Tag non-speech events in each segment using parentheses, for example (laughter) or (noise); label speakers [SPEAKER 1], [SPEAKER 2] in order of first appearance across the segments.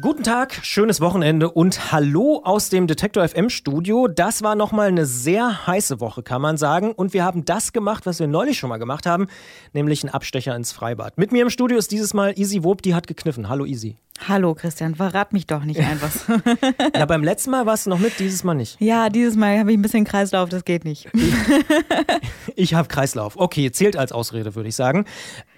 [SPEAKER 1] Guten Tag, schönes Wochenende und hallo aus dem Detektor FM Studio. Das war nochmal eine sehr heiße Woche, kann man sagen. Und wir haben das gemacht, was wir neulich schon mal gemacht haben, nämlich einen Abstecher ins Freibad. Mit mir im Studio ist dieses Mal Easy Wob, die hat gekniffen. Hallo Easy.
[SPEAKER 2] Hallo Christian, verrat mich doch nicht (laughs) einfach.
[SPEAKER 1] ja, beim letzten Mal warst du noch mit, dieses Mal nicht.
[SPEAKER 2] Ja, dieses Mal habe ich ein bisschen Kreislauf, das geht nicht.
[SPEAKER 1] ich habe Kreislauf. Okay, zählt als Ausrede, würde ich sagen.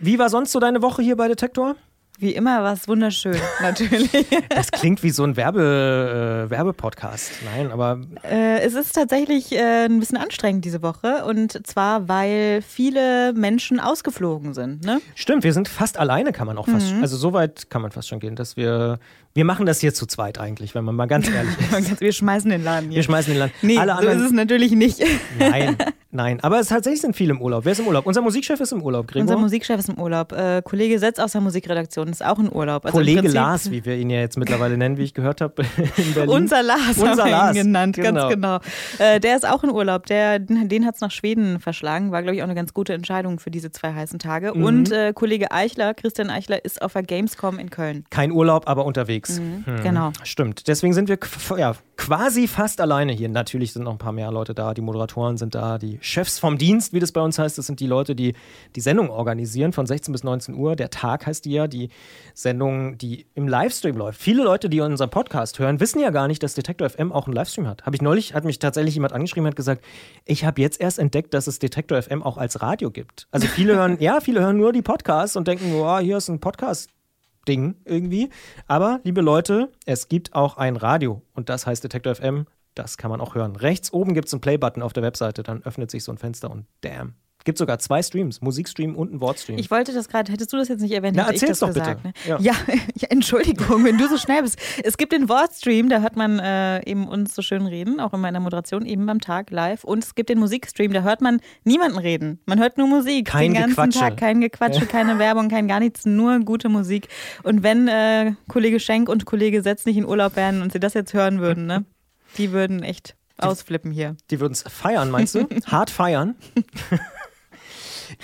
[SPEAKER 1] Wie war sonst so deine Woche hier bei Detektor?
[SPEAKER 2] Wie immer war es wunderschön, (laughs) natürlich.
[SPEAKER 1] Das klingt wie so ein Werbe, äh, Werbepodcast. Nein, aber.
[SPEAKER 2] Äh, es ist tatsächlich äh, ein bisschen anstrengend diese Woche. Und zwar, weil viele Menschen ausgeflogen sind. Ne?
[SPEAKER 1] Stimmt, wir sind fast alleine, kann man auch fast. Mhm. Also, so weit kann man fast schon gehen, dass wir. Wir machen das hier zu zweit eigentlich, wenn man mal ganz ehrlich (laughs) ist.
[SPEAKER 2] wir schmeißen den Laden hier.
[SPEAKER 1] Wir schmeißen den Laden.
[SPEAKER 2] Nee, Alle so anderen, ist es natürlich nicht.
[SPEAKER 1] Nein, Nein, aber es tatsächlich sind viele im Urlaub. Wer ist im Urlaub? Unser Musikchef ist im Urlaub,
[SPEAKER 2] Gregor. Unser Musikchef ist im Urlaub. Äh, Kollege Setz aus der Musikredaktion ist auch im Urlaub.
[SPEAKER 1] Also Kollege Lars, wie wir ihn ja jetzt mittlerweile nennen, wie ich gehört habe (laughs) in Berlin.
[SPEAKER 2] Unser Lars Unser haben wir ihn genannt, genau. ganz genau. Äh, der ist auch in Urlaub. Der, den hat es nach Schweden verschlagen. War, glaube ich, auch eine ganz gute Entscheidung für diese zwei heißen Tage. Mhm. Und äh, Kollege Eichler, Christian Eichler, ist auf der Gamescom in Köln.
[SPEAKER 1] Kein Urlaub, aber unterwegs.
[SPEAKER 2] Mhm. Hm. Genau.
[SPEAKER 1] Stimmt. Deswegen sind wir ja, quasi fast alleine hier. Natürlich sind noch ein paar mehr Leute da. Die Moderatoren sind da, die Chefs vom Dienst wie das bei uns heißt, das sind die Leute, die die Sendung organisieren von 16 bis 19 Uhr. Der Tag heißt die ja, die Sendung, die im Livestream läuft. Viele Leute, die unseren Podcast hören, wissen ja gar nicht, dass Detektor FM auch einen Livestream hat. Habe ich neulich, hat mich tatsächlich jemand angeschrieben, hat gesagt, ich habe jetzt erst entdeckt, dass es Detektor FM auch als Radio gibt. Also viele (laughs) hören, ja, viele hören nur die Podcasts und denken, oh, hier ist ein Podcast. Ding irgendwie. Aber, liebe Leute, es gibt auch ein Radio und das heißt Detektor FM. Das kann man auch hören. Rechts oben gibt es einen Play-Button auf der Webseite, dann öffnet sich so ein Fenster und damn. Gibt sogar zwei Streams, Musikstream und ein Wortstream.
[SPEAKER 2] Ich wollte das gerade, hättest du das jetzt nicht erwähnt,
[SPEAKER 1] Na,
[SPEAKER 2] hätte
[SPEAKER 1] erzähl's
[SPEAKER 2] ich das
[SPEAKER 1] doch
[SPEAKER 2] gesagt,
[SPEAKER 1] bitte.
[SPEAKER 2] Ne? Ja. Ja, (laughs) ja. Entschuldigung, wenn du so schnell bist. Es gibt den Wortstream, da hört man äh, eben uns so schön reden, auch in meiner Moderation, eben beim Tag live. Und es gibt den Musikstream, da hört man niemanden reden. Man hört nur Musik
[SPEAKER 1] kein
[SPEAKER 2] den ganzen
[SPEAKER 1] Gequatsche.
[SPEAKER 2] Tag. Kein Gequatsche, keine Werbung, kein gar nichts, nur gute Musik. Und wenn äh, Kollege Schenk und Kollege Setz nicht in Urlaub wären und sie das jetzt hören würden, ne? Die würden echt ausflippen hier.
[SPEAKER 1] Die würden es feiern, meinst du? (laughs) Hart feiern? (laughs)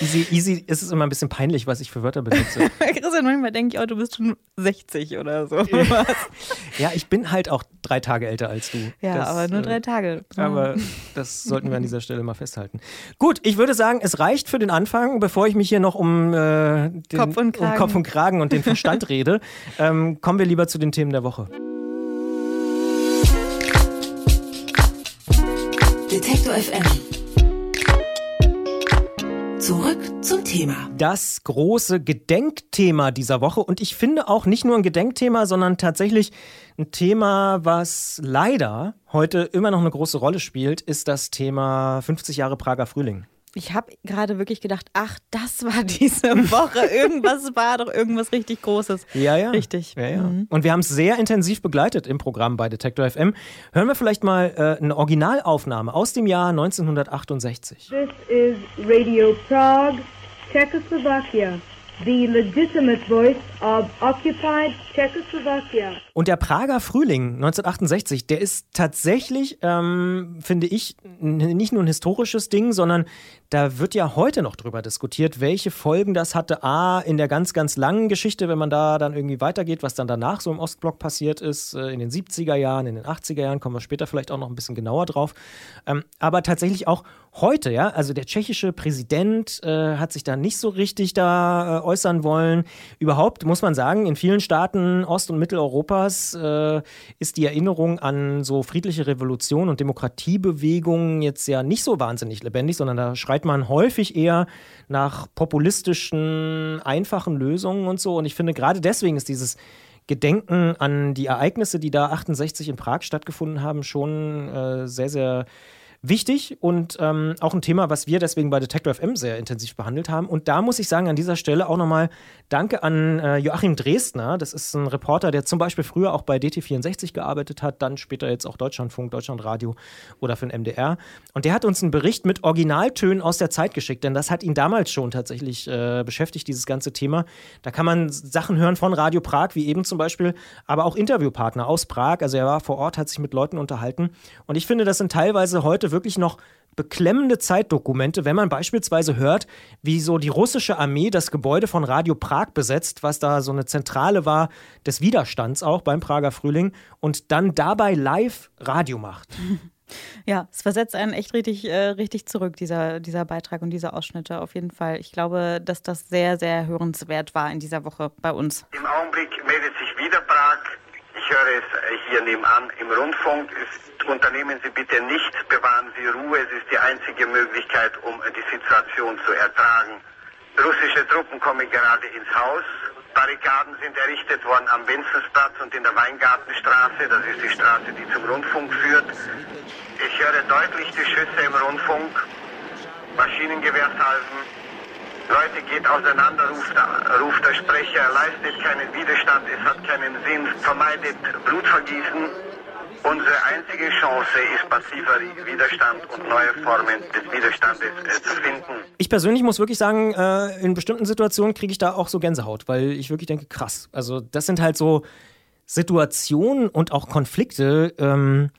[SPEAKER 1] Easy, easy ist es immer ein bisschen peinlich, was ich für Wörter benutze. (laughs)
[SPEAKER 2] Christian, manchmal denke ich auch, du bist schon 60 oder so. (laughs)
[SPEAKER 1] ja, ich bin halt auch drei Tage älter als du.
[SPEAKER 2] Ja, das, aber nur drei äh, Tage.
[SPEAKER 1] Aber das (laughs) sollten wir an dieser Stelle mal festhalten. Gut, ich würde sagen, es reicht für den Anfang, bevor ich mich hier noch um, äh, den,
[SPEAKER 2] Kopf, und
[SPEAKER 1] um Kopf und Kragen und den Verstand rede. Ähm, kommen wir lieber zu den Themen der Woche.
[SPEAKER 3] Detektor FM. Zurück zum Thema.
[SPEAKER 1] Das große Gedenkthema dieser Woche. Und ich finde auch nicht nur ein Gedenkthema, sondern tatsächlich ein Thema, was leider heute immer noch eine große Rolle spielt, ist das Thema 50 Jahre Prager Frühling.
[SPEAKER 2] Ich habe gerade wirklich gedacht, ach, das war (laughs) diese Woche. Irgendwas war doch irgendwas richtig Großes.
[SPEAKER 1] Ja, ja.
[SPEAKER 2] Richtig.
[SPEAKER 1] Ja, ja. Mhm. Und wir haben es sehr intensiv begleitet im Programm bei Detektor FM. Hören wir vielleicht mal äh, eine Originalaufnahme aus dem Jahr 1968.
[SPEAKER 4] This is Radio Prague, Czechoslovakia the legitimate voice of occupied Czechoslovakia.
[SPEAKER 1] Und der Prager Frühling 1968, der ist tatsächlich, ähm, finde ich, nicht nur ein historisches Ding, sondern da wird ja heute noch drüber diskutiert, welche Folgen das hatte. A, in der ganz, ganz langen Geschichte, wenn man da dann irgendwie weitergeht, was dann danach so im Ostblock passiert ist, äh, in den 70er Jahren, in den 80er Jahren, kommen wir später vielleicht auch noch ein bisschen genauer drauf. Ähm, aber tatsächlich auch heute, ja, also der tschechische Präsident äh, hat sich da nicht so richtig da äh, äußern wollen. Überhaupt muss man sagen, in vielen Staaten Ost- und Mitteleuropas äh, ist die Erinnerung an so friedliche Revolution und Demokratiebewegungen jetzt ja nicht so wahnsinnig lebendig, sondern da schreit man häufig eher nach populistischen, einfachen Lösungen und so. Und ich finde, gerade deswegen ist dieses Gedenken an die Ereignisse, die da 68 in Prag stattgefunden haben, schon äh, sehr, sehr wichtig und ähm, auch ein Thema, was wir deswegen bei Detector FM sehr intensiv behandelt haben. Und da muss ich sagen, an dieser Stelle auch nochmal Danke an äh, Joachim Dresdner. Das ist ein Reporter, der zum Beispiel früher auch bei DT64 gearbeitet hat, dann später jetzt auch Deutschlandfunk, Deutschlandradio oder für den MDR. Und der hat uns einen Bericht mit Originaltönen aus der Zeit geschickt, denn das hat ihn damals schon tatsächlich äh, beschäftigt, dieses ganze Thema. Da kann man Sachen hören von Radio Prag, wie eben zum Beispiel, aber auch Interviewpartner aus Prag. Also er war vor Ort, hat sich mit Leuten unterhalten. Und ich finde, das sind teilweise heute wirklich noch beklemmende Zeitdokumente, wenn man beispielsweise hört, wie so die russische Armee das Gebäude von Radio Prag besetzt, was da so eine Zentrale war des Widerstands auch beim Prager Frühling und dann dabei live Radio macht. (laughs)
[SPEAKER 2] Ja, es versetzt einen echt richtig, äh, richtig zurück, dieser, dieser Beitrag und diese Ausschnitte auf jeden Fall. Ich glaube, dass das sehr, sehr hörenswert war in dieser Woche bei uns.
[SPEAKER 5] Im Augenblick meldet sich wieder Prag. Ich höre es äh, hier nebenan im Rundfunk. Unternehmen Sie bitte nichts, bewahren Sie Ruhe. Es ist die einzige Möglichkeit, um die Situation zu ertragen. Russische Truppen kommen gerade ins Haus. Barrikaden sind errichtet worden am Wenzelsplatz und in der Weingartenstraße. Das ist die Straße, die zum Rundfunk führt. Ich höre deutlich die Schüsse im Rundfunk, Maschinengewehrsalven. Leute, geht auseinander, ruft, ruft der Sprecher, leistet keinen Widerstand, es hat keinen Sinn, vermeidet Blutvergießen. Unsere einzige Chance ist passiver Widerstand und neue Formen des Widerstandes äh, zu finden.
[SPEAKER 1] Ich persönlich muss wirklich sagen, äh, in bestimmten Situationen kriege ich da auch so Gänsehaut, weil ich wirklich denke, krass. Also das sind halt so Situationen und auch Konflikte, ähm,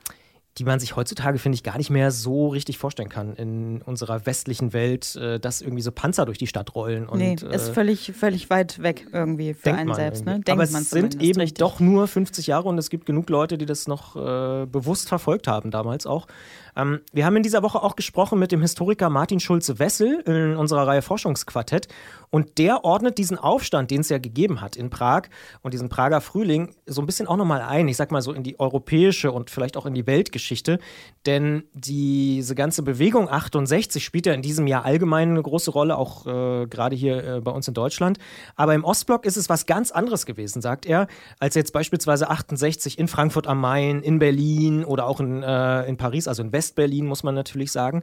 [SPEAKER 1] die man sich heutzutage, finde ich, gar nicht mehr so richtig vorstellen kann in unserer westlichen Welt, äh, dass irgendwie so Panzer durch die Stadt rollen. Und,
[SPEAKER 2] nee, ist äh, völlig, völlig weit weg irgendwie für einen selbst. Ne?
[SPEAKER 1] Aber es sind eben richtig. doch nur 50 Jahre und es gibt genug Leute, die das noch äh, bewusst verfolgt haben damals auch. Ähm, wir haben in dieser Woche auch gesprochen mit dem Historiker Martin Schulze-Wessel in unserer Reihe Forschungsquartett. Und der ordnet diesen Aufstand, den es ja gegeben hat in Prag und diesen Prager Frühling, so ein bisschen auch nochmal ein. Ich sag mal so in die europäische und vielleicht auch in die Weltgeschichte. Denn diese ganze Bewegung 68 spielt ja in diesem Jahr allgemein eine große Rolle, auch äh, gerade hier äh, bei uns in Deutschland. Aber im Ostblock ist es was ganz anderes gewesen, sagt er, als jetzt beispielsweise 68 in Frankfurt am Main, in Berlin oder auch in, äh, in Paris, also in West Westberlin, muss man natürlich sagen.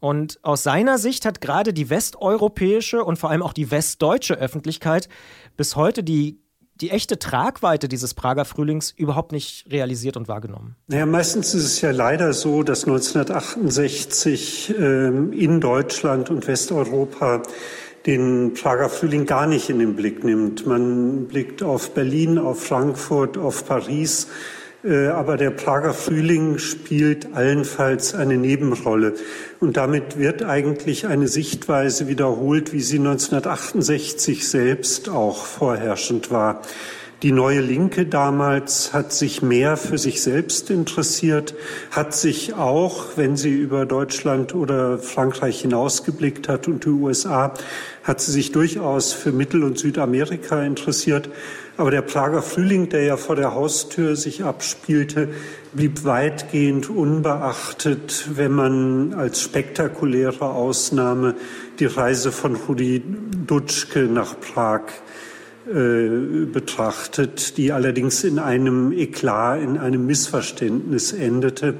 [SPEAKER 1] Und aus seiner Sicht hat gerade die westeuropäische und vor allem auch die westdeutsche Öffentlichkeit bis heute die die echte Tragweite dieses Prager Frühlings überhaupt nicht realisiert und wahrgenommen.
[SPEAKER 6] Naja, meistens ist es ja leider so, dass 1968 ähm, in Deutschland und Westeuropa den Prager Frühling gar nicht in den Blick nimmt. Man blickt auf Berlin, auf Frankfurt, auf Paris aber der Prager Frühling spielt allenfalls eine Nebenrolle. Und damit wird eigentlich eine Sichtweise wiederholt, wie sie 1968 selbst auch vorherrschend war. Die neue Linke damals hat sich mehr für sich selbst interessiert, hat sich auch, wenn sie über Deutschland oder Frankreich hinausgeblickt hat und die USA, hat sie sich durchaus für Mittel- und Südamerika interessiert aber der Prager Frühling, der ja vor der Haustür sich abspielte, blieb weitgehend unbeachtet, wenn man als spektakuläre Ausnahme die Reise von Rudi Dutschke nach Prag äh, betrachtet, die allerdings in einem Eklat, in einem Missverständnis endete.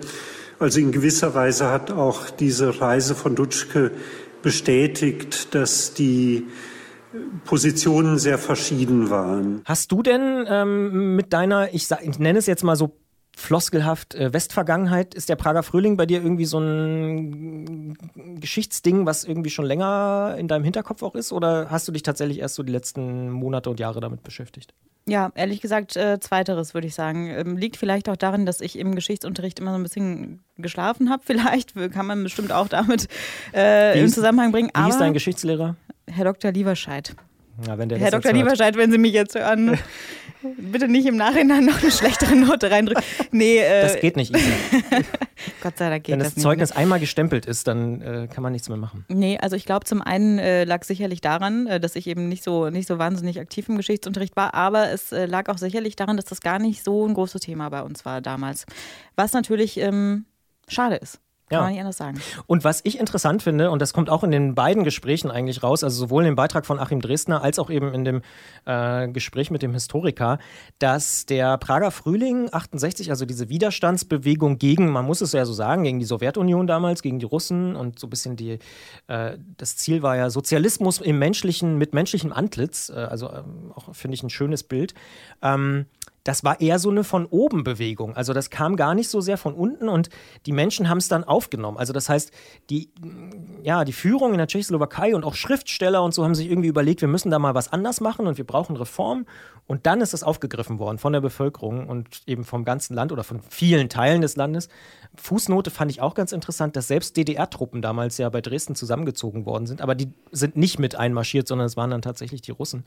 [SPEAKER 6] Also in gewisser Weise hat auch diese Reise von Dutschke bestätigt, dass die Positionen sehr verschieden waren.
[SPEAKER 1] Hast du denn ähm, mit deiner, ich, sag, ich nenne es jetzt mal so floskelhaft äh, Westvergangenheit, ist der Prager Frühling bei dir irgendwie so ein Geschichtsding, was irgendwie schon länger in deinem Hinterkopf auch ist? Oder hast du dich tatsächlich erst so die letzten Monate und Jahre damit beschäftigt?
[SPEAKER 2] Ja, ehrlich gesagt, äh, zweiteres würde ich sagen. Ähm, liegt vielleicht auch darin, dass ich im Geschichtsunterricht immer so ein bisschen geschlafen habe. (laughs) Vielleicht kann man bestimmt auch damit äh, im Zusammenhang bringen.
[SPEAKER 1] Wie ist dein Geschichtslehrer?
[SPEAKER 2] Herr Dr. Lieberscheid.
[SPEAKER 1] Ja,
[SPEAKER 2] Herr Dr. Lieberscheid, wenn Sie mich jetzt hören, (laughs) bitte nicht im Nachhinein noch eine schlechtere Note reindrücken. Nee,
[SPEAKER 1] äh, das geht nicht. (laughs)
[SPEAKER 2] Gott sei Dank geht
[SPEAKER 1] Wenn das,
[SPEAKER 2] das
[SPEAKER 1] Zeugnis
[SPEAKER 2] nicht.
[SPEAKER 1] einmal gestempelt ist, dann äh, kann man nichts mehr machen.
[SPEAKER 2] Nee, also ich glaube, zum einen äh, lag sicherlich daran, äh, dass ich eben nicht so, nicht so wahnsinnig aktiv im Geschichtsunterricht war, aber es äh, lag auch sicherlich daran, dass das gar nicht so ein großes Thema bei uns war damals. Was natürlich ähm, schade ist. Kann ja. man nicht anders sagen.
[SPEAKER 1] Und was ich interessant finde, und das kommt auch in den beiden Gesprächen eigentlich raus, also sowohl in dem Beitrag von Achim Dresdner als auch eben in dem äh, Gespräch mit dem Historiker, dass der Prager Frühling 68, also diese Widerstandsbewegung gegen, man muss es ja so sagen, gegen die Sowjetunion damals, gegen die Russen und so ein bisschen die, äh, das Ziel war ja Sozialismus im menschlichen, mit menschlichem Antlitz, äh, also ähm, auch finde ich ein schönes Bild. Ähm, das war eher so eine von oben Bewegung. Also das kam gar nicht so sehr von unten und die Menschen haben es dann aufgenommen. Also das heißt, die, ja, die Führung in der Tschechoslowakei und auch Schriftsteller und so haben sich irgendwie überlegt, wir müssen da mal was anders machen und wir brauchen Reform. Und dann ist es aufgegriffen worden von der Bevölkerung und eben vom ganzen Land oder von vielen Teilen des Landes. Fußnote fand ich auch ganz interessant, dass selbst DDR-Truppen damals ja bei Dresden zusammengezogen worden sind, aber die sind nicht mit einmarschiert, sondern es waren dann tatsächlich die Russen.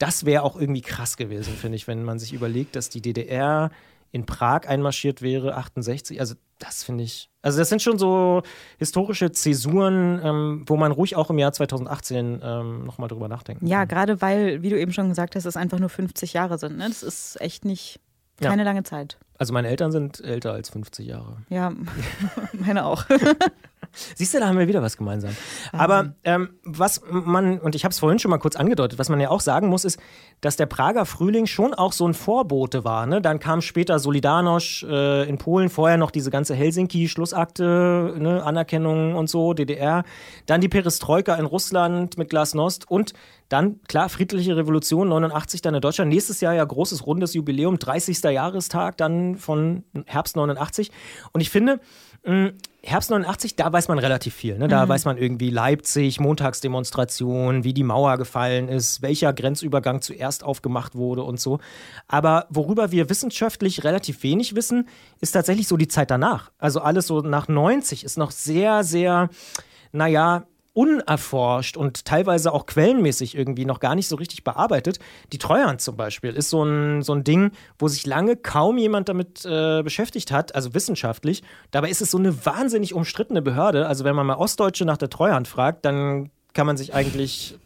[SPEAKER 1] Das wäre auch irgendwie krass gewesen, finde ich, wenn man sich überlegt, dass die DDR in Prag einmarschiert wäre, 68. Also das finde ich. Also das sind schon so historische Zäsuren, ähm, wo man ruhig auch im Jahr 2018 ähm, nochmal drüber nachdenken
[SPEAKER 2] Ja, gerade weil, wie du eben schon gesagt hast, es einfach nur 50 Jahre sind. Ne? Das ist echt nicht keine ja. lange Zeit.
[SPEAKER 1] Also meine Eltern sind älter als 50 Jahre.
[SPEAKER 2] Ja, (laughs) meine auch. (laughs)
[SPEAKER 1] Siehst du, da haben wir wieder was gemeinsam. Aber ähm, was man, und ich habe es vorhin schon mal kurz angedeutet, was man ja auch sagen muss, ist, dass der Prager Frühling schon auch so ein Vorbote war. Ne? Dann kam später Solidarność äh, in Polen, vorher noch diese ganze Helsinki-Schlussakte, ne? Anerkennung und so, DDR. Dann die Perestroika in Russland mit Glasnost und dann, klar, friedliche Revolution 89 dann in Deutschland. Nächstes Jahr ja großes rundes Jubiläum, 30. Jahrestag dann von Herbst 89. Und ich finde, hm, Herbst 89, da weiß man relativ viel. Ne? Da mhm. weiß man irgendwie Leipzig, Montagsdemonstration, wie die Mauer gefallen ist, welcher Grenzübergang zuerst aufgemacht wurde und so. Aber worüber wir wissenschaftlich relativ wenig wissen, ist tatsächlich so die Zeit danach. Also alles so nach 90 ist noch sehr, sehr, naja, unerforscht und teilweise auch quellenmäßig irgendwie noch gar nicht so richtig bearbeitet. Die Treuhand zum Beispiel ist so ein, so ein Ding, wo sich lange kaum jemand damit äh, beschäftigt hat, also wissenschaftlich. Dabei ist es so eine wahnsinnig umstrittene Behörde. Also wenn man mal Ostdeutsche nach der Treuhand fragt, dann kann man sich eigentlich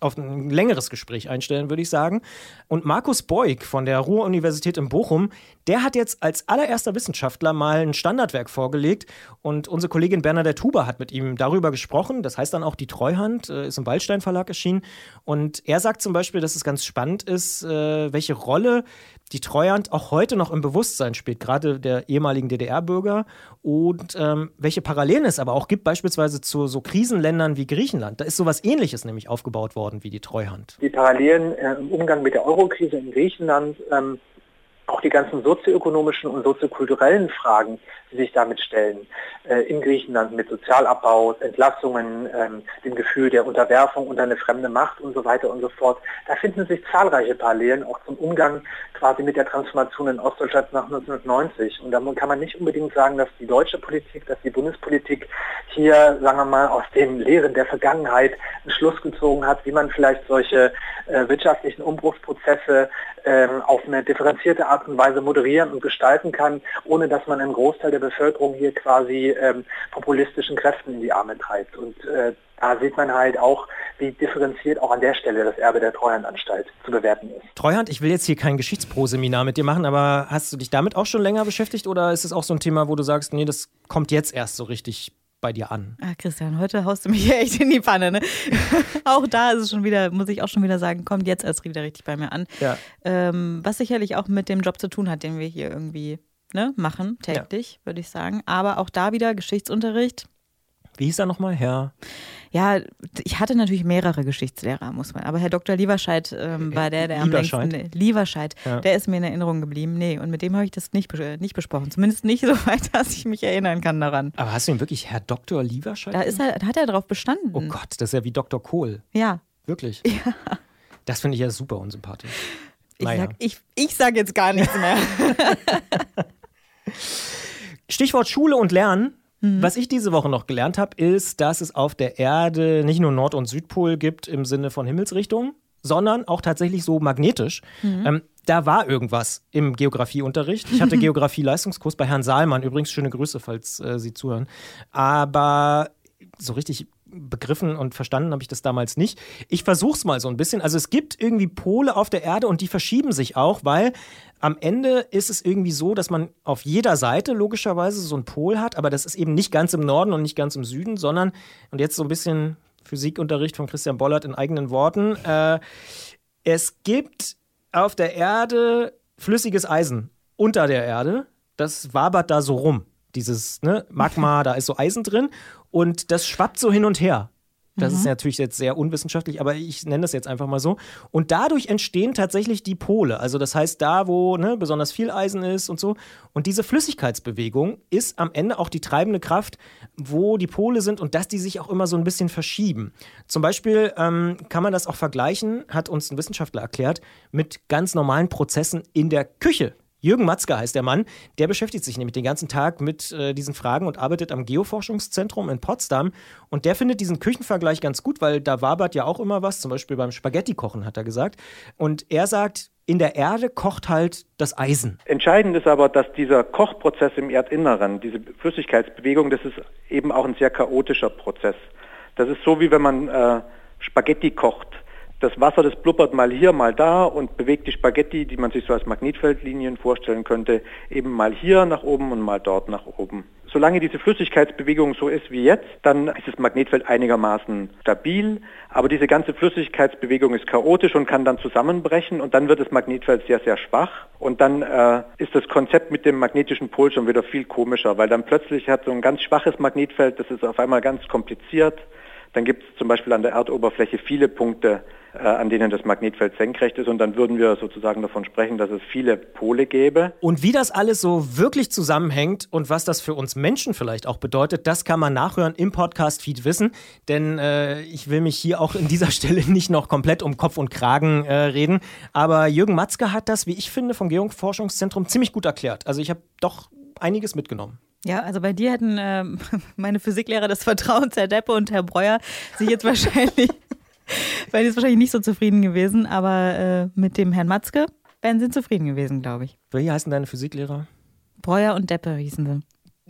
[SPEAKER 1] auf ein längeres Gespräch einstellen, würde ich sagen. Und Markus Beug von der Ruhr-Universität in Bochum, der hat jetzt als allererster Wissenschaftler mal ein Standardwerk vorgelegt und unsere Kollegin Bernadette Huber hat mit ihm darüber gesprochen. Das heißt dann auch Die Treuhand, äh, ist im Waldstein Verlag erschienen. Und er sagt zum Beispiel, dass es ganz spannend ist, äh, welche Rolle die Treuhand auch heute noch im Bewusstsein spielt, gerade der ehemaligen DDR-Bürger und ähm, welche Parallelen es aber auch gibt, beispielsweise zu so Krisenländern wie Griechenland. Da ist sowas ähnliches nämlich aufgebaut worden wie die Treuhand.
[SPEAKER 7] Die Parallelen äh, im Umgang mit der Eurokrise in Griechenland ähm, auch die ganzen sozioökonomischen und soziokulturellen Fragen, die sich damit stellen, äh, in Griechenland mit Sozialabbau, Entlassungen, ähm, dem Gefühl der Unterwerfung unter eine fremde Macht und so weiter und so fort. Da finden sich zahlreiche Parallelen auch zum Umgang quasi mit der Transformation in Ostdeutschland nach 1990. Und da kann man nicht unbedingt sagen, dass die deutsche Politik, dass die Bundespolitik hier, sagen wir mal, aus den Lehren der Vergangenheit einen Schluss gezogen hat, wie man vielleicht solche äh, wirtschaftlichen Umbruchsprozesse ähm, auf eine differenzierte Art und Weise moderieren und gestalten kann, ohne dass man einen Großteil der Bevölkerung hier quasi ähm, populistischen Kräften in die Arme treibt. Und äh, da sieht man halt auch, wie differenziert auch an der Stelle das Erbe der Treuhandanstalt zu bewerten ist.
[SPEAKER 1] Treuhand, ich will jetzt hier kein Geschichtsproseminar mit dir machen, aber hast du dich damit auch schon länger beschäftigt oder ist es auch so ein Thema, wo du sagst, nee, das kommt jetzt erst so richtig bei dir an?
[SPEAKER 2] Ah, Christian, heute haust du mich hier (laughs) echt in die Pfanne. Ne? (laughs) auch da ist es schon wieder, muss ich auch schon wieder sagen, kommt jetzt erst wieder richtig bei mir an. Ja. Ähm, was sicherlich auch mit dem Job zu tun hat, den wir hier irgendwie ne, machen, täglich, ja. würde ich sagen. Aber auch da wieder Geschichtsunterricht.
[SPEAKER 1] Wie hieß er nochmal, Herr?
[SPEAKER 2] Ja, ich hatte natürlich mehrere Geschichtslehrer, muss man. Aber Herr Dr. Lieberscheid ähm, war der, der am längsten. Lieberscheid, ja. der ist mir in Erinnerung geblieben. Nee, und mit dem habe ich das nicht, nicht besprochen. Zumindest nicht (laughs) so weit, dass ich mich erinnern kann daran.
[SPEAKER 1] Aber hast du ihn wirklich Herr Dr. Lieberscheid?
[SPEAKER 2] Da, ist er, da hat er drauf bestanden.
[SPEAKER 1] Oh Gott, das ist ja wie Dr. Kohl.
[SPEAKER 2] Ja.
[SPEAKER 1] Wirklich? (laughs)
[SPEAKER 2] Ja.
[SPEAKER 1] Das finde ich ja super unsympathisch.
[SPEAKER 2] Ich, naja. sag, ich, ich sag jetzt gar nichts mehr. (laughs)
[SPEAKER 1] Stichwort Schule und Lernen. Mhm. Was ich diese Woche noch gelernt habe, ist, dass es auf der Erde nicht nur Nord- und Südpol gibt im Sinne von Himmelsrichtung, sondern auch tatsächlich so magnetisch. Mhm. Ähm, da war irgendwas im Geografieunterricht. Ich hatte (laughs) Geografie-Leistungskurs bei Herrn Saalmann. Übrigens schöne Grüße, falls äh, Sie zuhören. Aber so richtig begriffen und verstanden habe ich das damals nicht. Ich versuche es mal so ein bisschen. Also es gibt irgendwie Pole auf der Erde und die verschieben sich auch, weil am Ende ist es irgendwie so, dass man auf jeder Seite logischerweise so einen Pol hat, aber das ist eben nicht ganz im Norden und nicht ganz im Süden, sondern, und jetzt so ein bisschen Physikunterricht von Christian Bollert in eigenen Worten, äh, es gibt auf der Erde flüssiges Eisen unter der Erde, das wabert da so rum. Dieses ne, Magma, (laughs) da ist so Eisen drin und das schwappt so hin und her. Das mhm. ist natürlich jetzt sehr unwissenschaftlich, aber ich nenne das jetzt einfach mal so. Und dadurch entstehen tatsächlich die Pole. Also das heißt, da, wo ne, besonders viel Eisen ist und so. Und diese Flüssigkeitsbewegung ist am Ende auch die treibende Kraft, wo die Pole sind und dass die sich auch immer so ein bisschen verschieben. Zum Beispiel ähm, kann man das auch vergleichen, hat uns ein Wissenschaftler erklärt, mit ganz normalen Prozessen in der Küche. Jürgen Matzke heißt der Mann. Der beschäftigt sich nämlich den ganzen Tag mit äh, diesen Fragen und arbeitet am Geoforschungszentrum in Potsdam. Und der findet diesen Küchenvergleich ganz gut, weil da wabert ja auch immer was, zum Beispiel beim Spaghetti-Kochen, hat er gesagt. Und er sagt, in der Erde kocht halt das Eisen.
[SPEAKER 7] Entscheidend ist aber, dass dieser Kochprozess im Erdinneren, diese Flüssigkeitsbewegung, das ist eben auch ein sehr chaotischer Prozess. Das ist so, wie wenn man äh, Spaghetti kocht das Wasser, das blubbert mal hier, mal da und bewegt die Spaghetti, die man sich so als Magnetfeldlinien vorstellen könnte, eben mal hier nach oben und mal dort nach oben. Solange diese Flüssigkeitsbewegung so ist wie jetzt, dann ist das Magnetfeld einigermaßen stabil, aber diese ganze Flüssigkeitsbewegung ist chaotisch und kann dann zusammenbrechen und dann wird das Magnetfeld sehr, sehr schwach. Und dann äh, ist das Konzept mit dem magnetischen Pol schon wieder viel komischer, weil dann plötzlich hat so ein ganz schwaches Magnetfeld, das ist auf einmal ganz kompliziert, dann gibt es zum Beispiel an der Erdoberfläche viele Punkte, an denen das Magnetfeld senkrecht ist. Und dann würden wir sozusagen davon sprechen, dass es viele Pole gäbe.
[SPEAKER 1] Und wie das alles so wirklich zusammenhängt und was das für uns Menschen vielleicht auch bedeutet, das kann man nachhören im Podcast-Feed wissen. Denn äh, ich will mich hier auch in dieser (laughs) Stelle nicht noch komplett um Kopf und Kragen äh, reden. Aber Jürgen Matzke hat das, wie ich finde, vom Geoforschungszentrum ziemlich gut erklärt. Also ich habe doch einiges mitgenommen.
[SPEAKER 2] Ja, also bei dir hätten äh, (laughs) meine Physiklehrer des Vertrauens, Herr Deppe und Herr Breuer, sich jetzt wahrscheinlich, (laughs) wären jetzt wahrscheinlich nicht so zufrieden gewesen, aber äh, mit dem Herrn Matzke wären sie zufrieden gewesen, glaube ich.
[SPEAKER 1] Wie heißen deine Physiklehrer?
[SPEAKER 2] Breuer und Deppe hießen sie.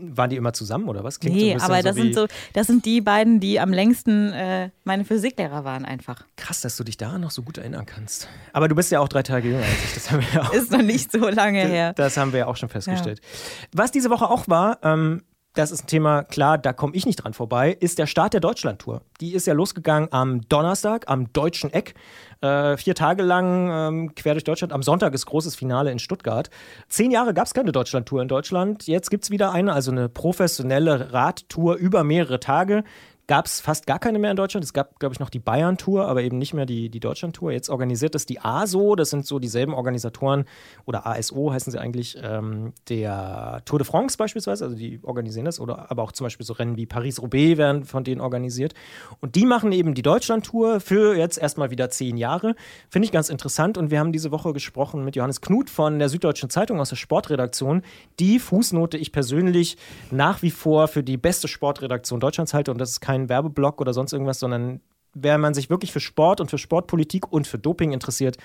[SPEAKER 1] Waren die immer zusammen oder was?
[SPEAKER 2] Klingt nee, so aber das, so sind so, das sind die beiden, die am längsten äh, meine Physiklehrer waren einfach.
[SPEAKER 1] Krass, dass du dich daran noch so gut erinnern kannst. Aber du bist ja auch drei Tage jünger als ich. Das haben
[SPEAKER 2] wir (laughs) auch, Ist noch nicht so lange (laughs) her.
[SPEAKER 1] Das haben wir ja auch schon festgestellt. Ja. Was diese Woche auch war, ähm, das ist ein Thema, klar, da komme ich nicht dran vorbei, ist der Start der Deutschlandtour. Die ist ja losgegangen am Donnerstag, am Deutschen Eck. Äh, vier Tage lang ähm, quer durch Deutschland. Am Sonntag ist großes Finale in Stuttgart. Zehn Jahre gab es keine Deutschlandtour in Deutschland. Jetzt gibt es wieder eine, also eine professionelle Radtour über mehrere Tage gab es fast gar keine mehr in Deutschland. Es gab, glaube ich, noch die Bayern-Tour, aber eben nicht mehr die, die Deutschland-Tour. Jetzt organisiert das die ASO, das sind so dieselben Organisatoren, oder ASO heißen sie eigentlich, ähm, der Tour de France beispielsweise, also die organisieren das, oder aber auch zum Beispiel so Rennen wie Paris-Roubaix werden von denen organisiert. Und die machen eben die Deutschland-Tour für jetzt erstmal wieder zehn Jahre. Finde ich ganz interessant. Und wir haben diese Woche gesprochen mit Johannes Knut von der Süddeutschen Zeitung aus der Sportredaktion, die Fußnote ich persönlich nach wie vor für die beste Sportredaktion Deutschlands halte. Und das ist kein kein Werbeblock oder sonst irgendwas, sondern wenn man sich wirklich für Sport und für Sportpolitik und für Doping interessiert,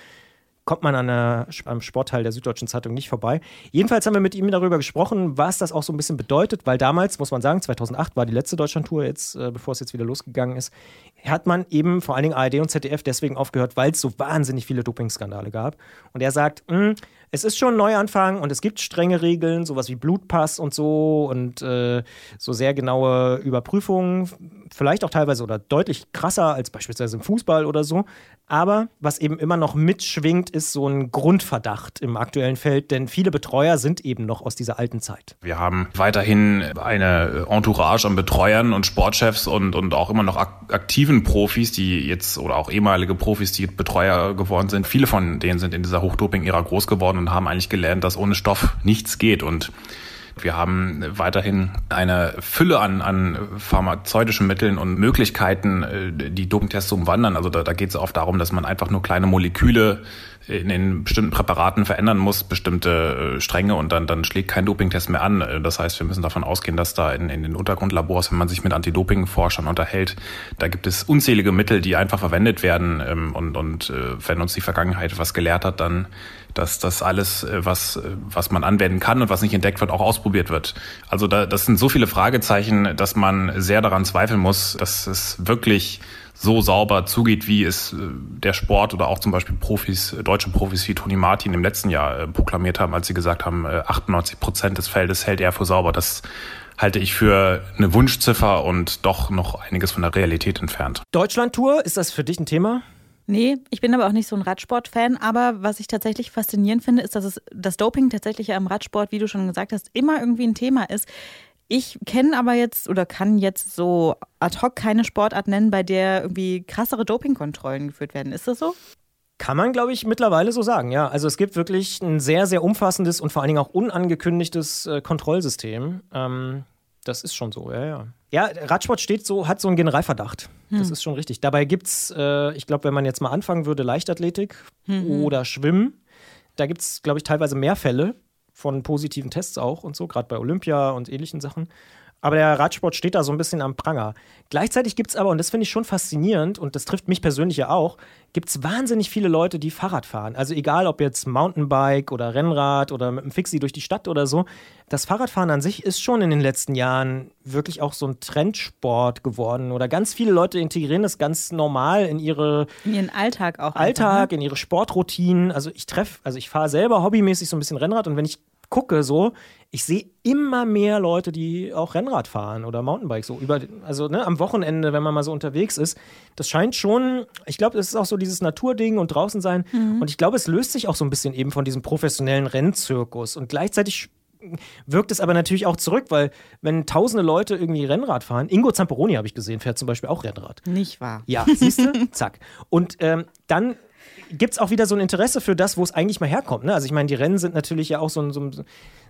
[SPEAKER 1] kommt man an der, am Sportteil der Süddeutschen Zeitung nicht vorbei. Jedenfalls haben wir mit ihm darüber gesprochen, was das auch so ein bisschen bedeutet, weil damals, muss man sagen, 2008 war die letzte Deutschlandtour, jetzt, äh, bevor es jetzt wieder losgegangen ist, hat man eben vor allen Dingen ARD und ZDF deswegen aufgehört, weil es so wahnsinnig viele Dopingskandale gab. Und er sagt, hm, es ist schon ein Neuanfang und es gibt strenge Regeln, sowas wie Blutpass und so und äh, so sehr genaue Überprüfungen, vielleicht auch teilweise oder deutlich krasser als beispielsweise im Fußball oder so. Aber was eben immer noch mitschwingt, ist so ein Grundverdacht im aktuellen Feld, denn viele Betreuer sind eben noch aus dieser alten Zeit.
[SPEAKER 8] Wir haben weiterhin eine Entourage an Betreuern und Sportchefs und, und auch immer noch aktiven Profis, die jetzt oder auch ehemalige Profis, die Betreuer geworden sind. Viele von denen sind in dieser Hochdoping-Ära groß geworden und haben eigentlich gelernt, dass ohne Stoff nichts geht. Und wir haben weiterhin eine Fülle an, an pharmazeutischen Mitteln und Möglichkeiten, äh, die Dopingtests zu umwandern. Also da, da geht es oft darum, dass man einfach nur kleine Moleküle in den bestimmten Präparaten verändern muss, bestimmte äh, Stränge und dann, dann schlägt kein Dopingtest mehr an. Äh, das heißt, wir müssen davon ausgehen, dass da in, in den Untergrundlabors, wenn man sich mit Anti-Doping-Forschern unterhält, da gibt es unzählige Mittel, die einfach verwendet werden. Ähm, und, und wenn uns die Vergangenheit was gelehrt hat, dann dass das alles, äh, was, äh, was man anwenden kann und was nicht entdeckt wird, auch ausprobiert wird. Also da, das sind so viele Fragezeichen, dass man sehr daran zweifeln muss, dass es wirklich so sauber zugeht, wie es äh, der Sport oder auch zum Beispiel Profis, deutsche Profis wie Toni Martin im letzten Jahr proklamiert haben, als sie gesagt haben, 98 Prozent des Feldes hält er für sauber. Das halte ich für eine Wunschziffer und doch noch einiges von der Realität entfernt.
[SPEAKER 1] Deutschlandtour, ist das für dich ein Thema?
[SPEAKER 2] Nee, ich bin aber auch nicht so ein Radsport-Fan. Aber was ich tatsächlich faszinierend finde, ist, dass es, das Doping tatsächlich ja im Radsport, wie du schon gesagt hast, immer irgendwie ein Thema ist. Ich kenne aber jetzt oder kann jetzt so ad hoc keine Sportart nennen, bei der irgendwie krassere Dopingkontrollen geführt werden. Ist das so?
[SPEAKER 1] Kann man, glaube ich, mittlerweile so sagen, ja. Also es gibt wirklich ein sehr, sehr umfassendes und vor allen Dingen auch unangekündigtes äh, Kontrollsystem. Ähm, das ist schon so, ja, ja. Ja, Radsport steht so, hat so einen Generalverdacht. Hm. Das ist schon richtig. Dabei gibt es, äh, ich glaube, wenn man jetzt mal anfangen würde, Leichtathletik mhm. oder Schwimmen, da gibt es, glaube ich, teilweise mehr Fälle von positiven Tests auch und so, gerade bei Olympia und ähnlichen Sachen. Aber der Radsport steht da so ein bisschen am Pranger. Gleichzeitig gibt es aber, und das finde ich schon faszinierend, und das trifft mich persönlich ja auch, gibt es wahnsinnig viele Leute, die Fahrrad fahren. Also egal, ob jetzt Mountainbike oder Rennrad oder mit einem Fixie durch die Stadt oder so. Das Fahrradfahren an sich ist schon in den letzten Jahren wirklich auch so ein Trendsport geworden. Oder ganz viele Leute integrieren das ganz normal in ihre
[SPEAKER 2] in ihren Alltag auch.
[SPEAKER 1] Alltag, einfach, ne? in ihre Sportroutinen. Also ich treffe, also ich fahre selber hobbymäßig so ein bisschen Rennrad und wenn ich gucke, so, ich sehe immer mehr Leute, die auch Rennrad fahren oder Mountainbike so über, also ne, am Wochenende, wenn man mal so unterwegs ist. Das scheint schon, ich glaube, das ist auch so dieses Naturding und draußen sein. Mhm. Und ich glaube, es löst sich auch so ein bisschen eben von diesem professionellen Rennzirkus. Und gleichzeitig wirkt es aber natürlich auch zurück, weil wenn tausende Leute irgendwie Rennrad fahren, Ingo Zamperoni habe ich gesehen, fährt zum Beispiel auch Rennrad.
[SPEAKER 2] Nicht wahr?
[SPEAKER 1] Ja, siehst du? (laughs) Zack. Und ähm, dann gibt es auch wieder so ein Interesse für das, wo es eigentlich mal herkommt. Ne? Also ich meine, die Rennen sind natürlich ja auch so ein, so ein,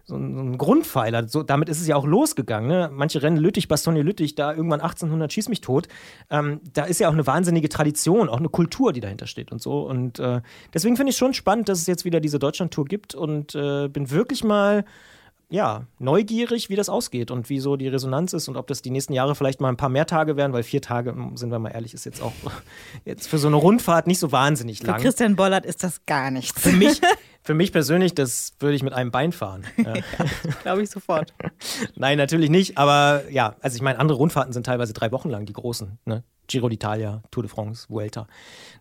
[SPEAKER 1] so ein Grundpfeiler. So, damit ist es ja auch losgegangen. Ne? Manche Rennen, Lüttich, Bastogne Lüttich, da irgendwann 1800 schieß mich tot. Ähm, da ist ja auch eine wahnsinnige Tradition, auch eine Kultur, die dahinter steht und so. Und äh, deswegen finde ich schon spannend, dass es jetzt wieder diese Deutschland-Tour gibt und äh, bin wirklich mal ja, neugierig, wie das ausgeht und wie so die Resonanz ist und ob das die nächsten Jahre vielleicht mal ein paar mehr Tage werden, weil vier Tage, sind wir mal ehrlich, ist jetzt auch (laughs) jetzt für so eine Rundfahrt nicht so wahnsinnig lang.
[SPEAKER 2] Für Christian Bollert ist das gar nichts.
[SPEAKER 1] Für mich, (laughs) für mich persönlich, das würde ich mit einem Bein fahren. (laughs) Ja.
[SPEAKER 2] Glaube ich sofort.
[SPEAKER 1] Nein, natürlich nicht, aber ja, also ich meine, andere Rundfahrten sind teilweise drei Wochen lang, die großen. Ne? Giro d'Italia, Tour de France, Vuelta,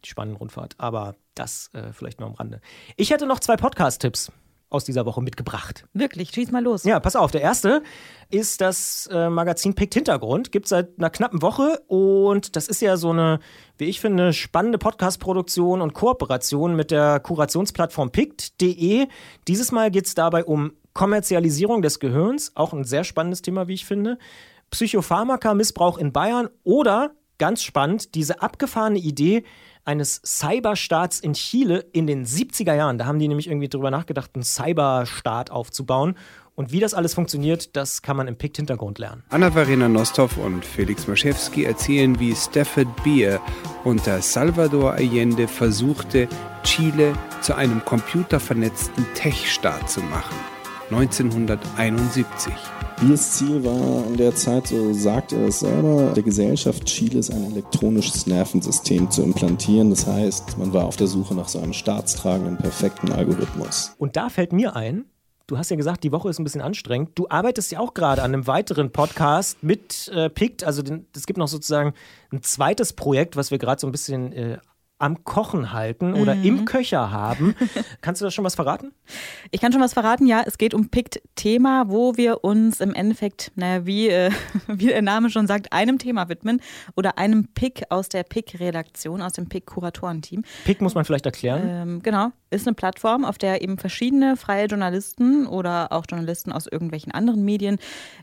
[SPEAKER 1] die spannende Rundfahrt. Aber das äh, vielleicht nur am Rande. Ich hätte noch zwei Podcast-Tipps aus dieser Woche mitgebracht.
[SPEAKER 2] Wirklich, schieß mal los.
[SPEAKER 1] Ja, pass auf. Der erste ist das äh, Magazin Pict Hintergrund. Gibt es seit einer knappen Woche und das ist ja so eine, wie ich finde, spannende Podcast-Produktion und Kooperation mit der Kurationsplattform Pict.de. Dieses Mal geht es dabei um Kommerzialisierung des Gehirns, auch ein sehr spannendes Thema, wie ich finde. Psychopharmaka-Missbrauch in Bayern oder, ganz spannend, diese abgefahrene Idee, eines Cyberstaats in Chile in den 70er Jahren. Da haben die nämlich irgendwie drüber nachgedacht, einen Cyberstaat aufzubauen. Und wie das alles funktioniert, das kann man im PICT-Hintergrund lernen.
[SPEAKER 9] Anna-Verena Nostov und Felix Maschewski erzählen, wie Stafford Beer unter Salvador Allende versuchte, Chile zu einem computervernetzten Tech-Staat zu machen. 1971.
[SPEAKER 10] Biers Ziel war in der Zeit, so sagt er es selber, der Gesellschaft Chiles ein elektronisches Nervensystem zu implantieren. Das heißt, man war auf der Suche nach so einem staatstragenden, perfekten Algorithmus.
[SPEAKER 1] Und da fällt mir ein, Du hast ja gesagt, die Woche ist ein bisschen anstrengend. Du arbeitest ja auch gerade an einem weiteren Podcast mit äh, PICT. Also es gibt noch sozusagen ein zweites Projekt, was wir gerade so ein bisschen äh, am Kochen halten oder mhm. im Köcher haben. (laughs) Kannst du da schon was verraten?
[SPEAKER 2] Ich kann schon was verraten, ja. Es geht um PICT-Thema, wo wir uns im Endeffekt, naja, wie, äh, (laughs) wie der Name schon sagt, einem Thema widmen oder einem PIC aus der PIC-Redaktion, aus dem PIC-Kuratorenteam.
[SPEAKER 1] PIC muss man vielleicht erklären.
[SPEAKER 2] Ähm, genau, ist eine Plattform, auf der eben verschiedene freie Journalisten oder auch Journalisten aus irgendwelchen anderen Medien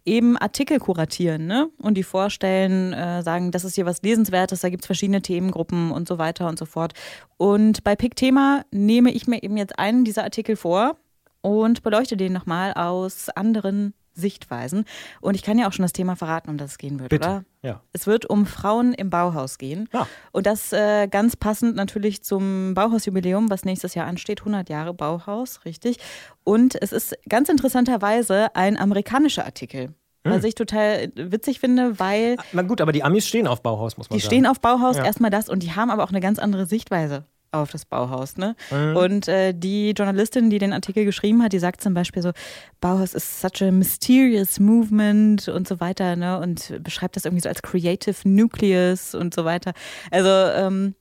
[SPEAKER 2] eben Artikel kuratieren ne? und die vorstellen, äh, sagen, das ist hier was Lesenswertes, da gibt es verschiedene Themengruppen und so weiter und so so fort. Und bei Pick Thema nehme ich mir eben jetzt einen dieser Artikel vor und beleuchte den nochmal aus anderen Sichtweisen. Und ich kann ja auch schon das Thema verraten, um das es gehen wird,
[SPEAKER 1] Bitte.
[SPEAKER 2] oder?
[SPEAKER 1] Ja.
[SPEAKER 2] Es wird um Frauen im Bauhaus gehen.
[SPEAKER 1] Ja.
[SPEAKER 2] Und das äh, ganz passend natürlich zum Bauhausjubiläum, was nächstes Jahr ansteht. 100 Jahre Bauhaus, richtig. Und es ist ganz interessanterweise ein amerikanischer Artikel. Was hm. ich total witzig finde, weil.
[SPEAKER 1] Na gut, aber die Amis stehen auf Bauhaus, muss man
[SPEAKER 2] die
[SPEAKER 1] sagen.
[SPEAKER 2] Die stehen auf Bauhaus, ja. erstmal das, und die haben aber auch eine ganz andere Sichtweise auf das Bauhaus. Ne? Mhm. Und äh, die Journalistin, die den Artikel geschrieben hat, die sagt zum Beispiel so, Bauhaus ist such a mysterious movement und so weiter, ne? Und beschreibt das irgendwie so als creative nucleus und so weiter. Also ähm,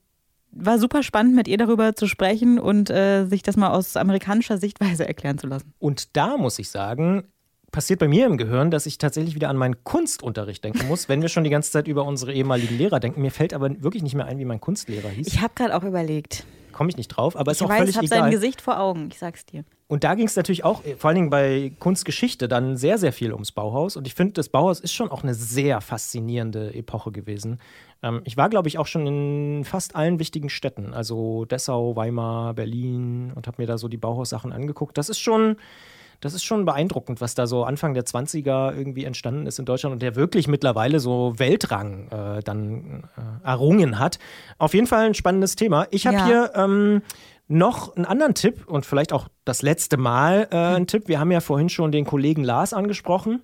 [SPEAKER 2] war super spannend, mit ihr darüber zu sprechen und äh, sich das mal aus amerikanischer Sichtweise erklären zu lassen.
[SPEAKER 1] Und da muss ich sagen, passiert bei mir im Gehirn, dass ich tatsächlich wieder an meinen Kunstunterricht denken muss, wenn wir schon die ganze Zeit über unsere ehemaligen Lehrer denken. Mir fällt aber wirklich nicht mehr ein, wie mein Kunstlehrer hieß.
[SPEAKER 2] Ich habe gerade auch überlegt.
[SPEAKER 1] Komme ich nicht drauf, aber
[SPEAKER 2] ich
[SPEAKER 1] ist auch
[SPEAKER 2] weiß,
[SPEAKER 1] völlig
[SPEAKER 2] egal. Ich habe sein Gesicht vor Augen, ich sag's dir.
[SPEAKER 1] und da ging es natürlich auch, vor allen Dingen bei Kunstgeschichte, dann sehr, sehr viel ums Bauhaus. Und ich finde, das Bauhaus ist schon auch eine sehr faszinierende Epoche gewesen. Ähm, ich war, glaube ich, auch schon in fast allen wichtigen Städten, also Dessau, Weimar, Berlin und habe mir da so die Bauhaussachen angeguckt. Das ist schon das ist schon beeindruckend, was da so Anfang der 20er irgendwie entstanden ist in Deutschland und der wirklich mittlerweile so Weltrang äh, dann äh, errungen hat. Auf jeden Fall ein spannendes Thema. Ich habe ja. hier ähm, noch einen anderen Tipp und vielleicht auch das letzte Mal äh, einen Tipp. Wir haben ja vorhin schon den Kollegen Lars angesprochen.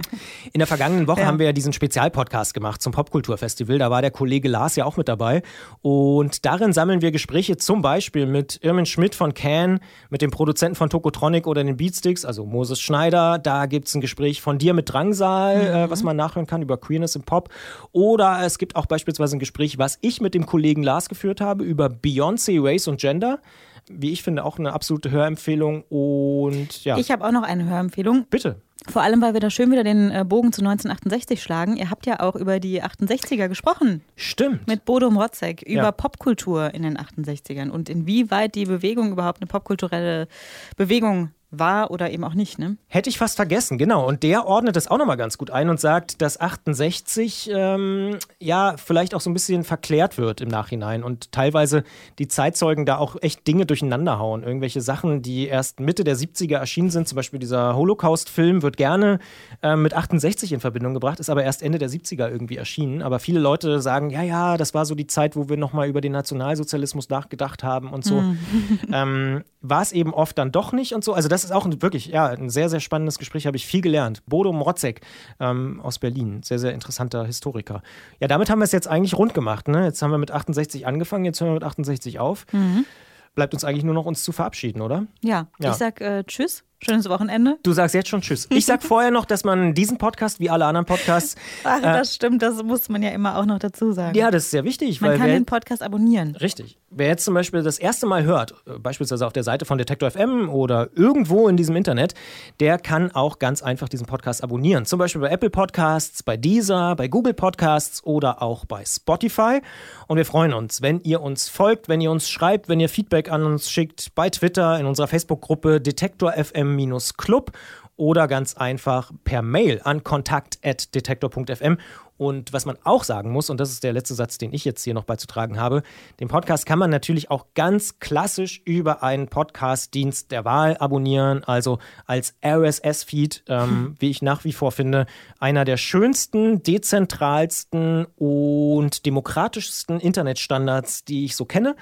[SPEAKER 1] (laughs) In der vergangenen Woche ja. haben wir ja diesen Spezialpodcast gemacht zum Popkulturfestival. Da war der Kollege Lars ja auch mit dabei. Und darin sammeln wir Gespräche zum Beispiel mit Irmin Schmidt von Can, mit dem Produzenten von Tokotronic oder den Beatsticks, also Moses Schneider. Da gibt es ein Gespräch von dir mit Drangsal, äh, mhm. äh, was man nachhören kann über Queerness im Pop. Oder es gibt auch beispielsweise ein Gespräch, was ich mit dem Kollegen Lars geführt habe über Beyoncé, Race und Gender wie ich finde, auch eine absolute Hörempfehlung. Und ja.
[SPEAKER 2] Ich habe auch noch eine Hörempfehlung.
[SPEAKER 1] Bitte.
[SPEAKER 2] Vor allem, weil wir da schön wieder den äh, Bogen zu 1968 schlagen. Ihr habt ja auch über die 68er gesprochen.
[SPEAKER 1] Stimmt.
[SPEAKER 2] Mit Bodo Mrotzek über ja. Popkultur in den 68ern und inwieweit die Bewegung überhaupt eine popkulturelle Bewegung war oder eben auch nicht. Ne?
[SPEAKER 1] Hätte ich fast vergessen, genau. Und der ordnet das auch nochmal ganz gut ein und sagt, dass 68 ähm, ja vielleicht auch so ein bisschen verklärt wird im Nachhinein und teilweise die Zeitzeugen da auch echt Dinge durcheinander hauen. Irgendwelche Sachen, die erst Mitte der 70er erschienen sind, zum Beispiel dieser Holocaust-Film wird gerne äh, mit 68 in Verbindung gebracht, ist aber erst Ende der 70er irgendwie erschienen. Aber viele Leute sagen, ja, ja, das war so die Zeit, wo wir nochmal über den Nationalsozialismus nachgedacht haben und so. Hm. (laughs) ähm, war es eben oft dann doch nicht und so. Also das ist auch ein, wirklich ja, ein sehr, sehr spannendes Gespräch, habe ich viel gelernt. Bodo Mrotzek ähm, aus Berlin, sehr, sehr interessanter Historiker. Ja, damit haben wir es jetzt eigentlich rund gemacht. Ne? Jetzt haben wir mit 68 angefangen, jetzt hören wir mit 68 auf. Mhm. Bleibt uns eigentlich nur noch uns zu verabschieden, oder?
[SPEAKER 2] Ja, ja. ich sag äh, Tschüss. Schönes Wochenende.
[SPEAKER 1] Du sagst jetzt schon Tschüss. Ich sag (laughs) vorher noch, dass man diesen Podcast wie alle anderen Podcasts.
[SPEAKER 2] Ach, das äh, stimmt, das muss man ja immer auch noch dazu sagen.
[SPEAKER 1] Ja, das ist sehr wichtig.
[SPEAKER 2] Man kann wer, den Podcast abonnieren.
[SPEAKER 1] Richtig. Wer jetzt zum Beispiel das erste Mal hört, äh, beispielsweise auf der Seite von Detektor FM oder irgendwo in diesem Internet, der kann auch ganz einfach diesen Podcast abonnieren. Zum Beispiel bei Apple Podcasts, bei Deezer, bei Google Podcasts oder auch bei Spotify. Und wir freuen uns, wenn ihr uns folgt, wenn ihr uns schreibt, wenn ihr Feedback an uns schickt, bei Twitter, in unserer Facebook-Gruppe Detektor FM detektor-club oder ganz einfach per Mail an kontakt.detektor.fm. Und was man auch sagen muss, und das ist der letzte Satz, den ich jetzt hier noch beizutragen habe, den Podcast kann man natürlich auch ganz klassisch über einen Podcast-Dienst der Wahl abonnieren, also als RSS-Feed, ähm, wie ich nach wie vor finde, einer der schönsten, dezentralsten und demokratischsten Internetstandards, die ich so kenne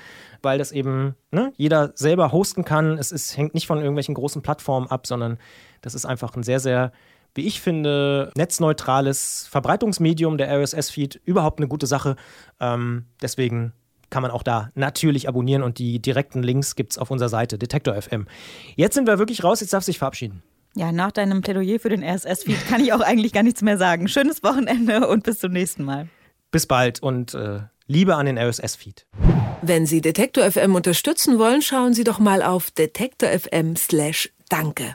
[SPEAKER 1] weil das eben ne, jeder selber hosten kann. Es ist, hängt nicht von irgendwelchen großen Plattformen ab, sondern das ist einfach ein sehr, sehr, wie ich finde, netzneutrales Verbreitungsmedium der RSS-Feed. Überhaupt eine gute Sache. Ähm, deswegen kann man auch da natürlich abonnieren und die direkten Links gibt es auf unserer Seite Detektor FM. Jetzt sind wir wirklich raus, jetzt darf sich verabschieden.
[SPEAKER 2] Ja, nach deinem Plädoyer für den RSS-Feed kann ich auch eigentlich gar nichts mehr sagen. Schönes Wochenende und bis zum nächsten Mal.
[SPEAKER 1] Bis bald und äh, Liebe an den RSS-Feed.
[SPEAKER 3] Wenn Sie Detektor FM unterstützen wollen, schauen Sie doch mal auf detektor FM/slash Danke.